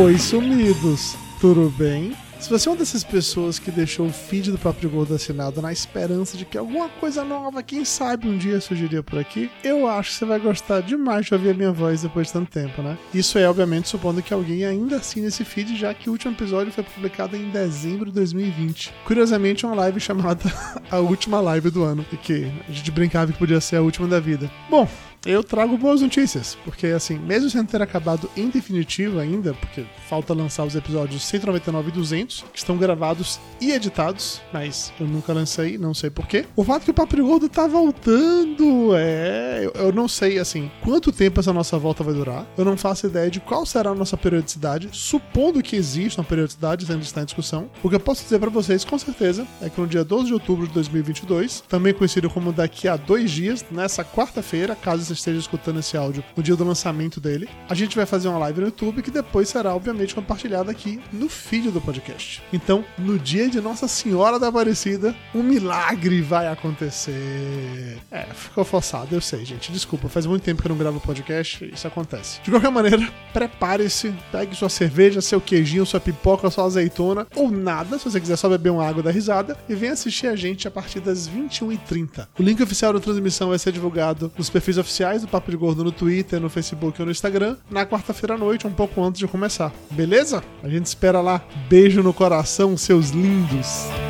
Oi, sumidos! Tudo bem? Se você é uma dessas pessoas que deixou o feed do Papo de Gordo assinado na esperança de que alguma coisa nova, quem sabe um dia surgiria por aqui, eu acho que você vai gostar demais de ouvir a minha voz depois de tanto tempo, né? Isso é, obviamente, supondo que alguém ainda assine esse feed, já que o último episódio foi publicado em dezembro de 2020. Curiosamente, uma live chamada A Última Live do Ano, e que a gente brincava que podia ser a última da vida. Bom, eu trago boas notícias, porque assim, mesmo sem ter acabado em definitivo ainda, porque falta lançar os episódios 199 e 200, que estão gravados e editados, mas eu nunca lancei, não sei porquê. O fato que o Papo Gordo tá voltando, é. Eu, eu, não sei, assim, quanto tempo essa nossa volta vai durar, eu não faço ideia de qual será a nossa periodicidade, supondo que exista uma periodicidade, ainda está em discussão. O que eu posso dizer para vocês, com certeza, é que no dia 12 de outubro de 2022, também conhecido como daqui a dois dias, nessa quarta-feira, caso esteja escutando esse áudio no dia do lançamento dele, a gente vai fazer uma live no YouTube que depois será, obviamente, compartilhada aqui no feed do podcast. Então, no dia de Nossa Senhora da Aparecida, um milagre vai acontecer. É, ficou forçado, eu sei, gente. Desculpa, faz muito tempo que eu não gravo podcast, isso acontece. De qualquer maneira, prepare-se, pegue sua cerveja, seu queijinho, sua pipoca, sua azeitona, ou nada, se você quiser só beber uma água da risada, e venha assistir a gente a partir das 21h30. O link oficial da transmissão vai ser divulgado nos perfis oficiais oficiais do Papo de Gordo no Twitter, no Facebook ou no Instagram na quarta-feira à noite, um pouco antes de começar. Beleza? A gente espera lá. Beijo no coração, seus lindos.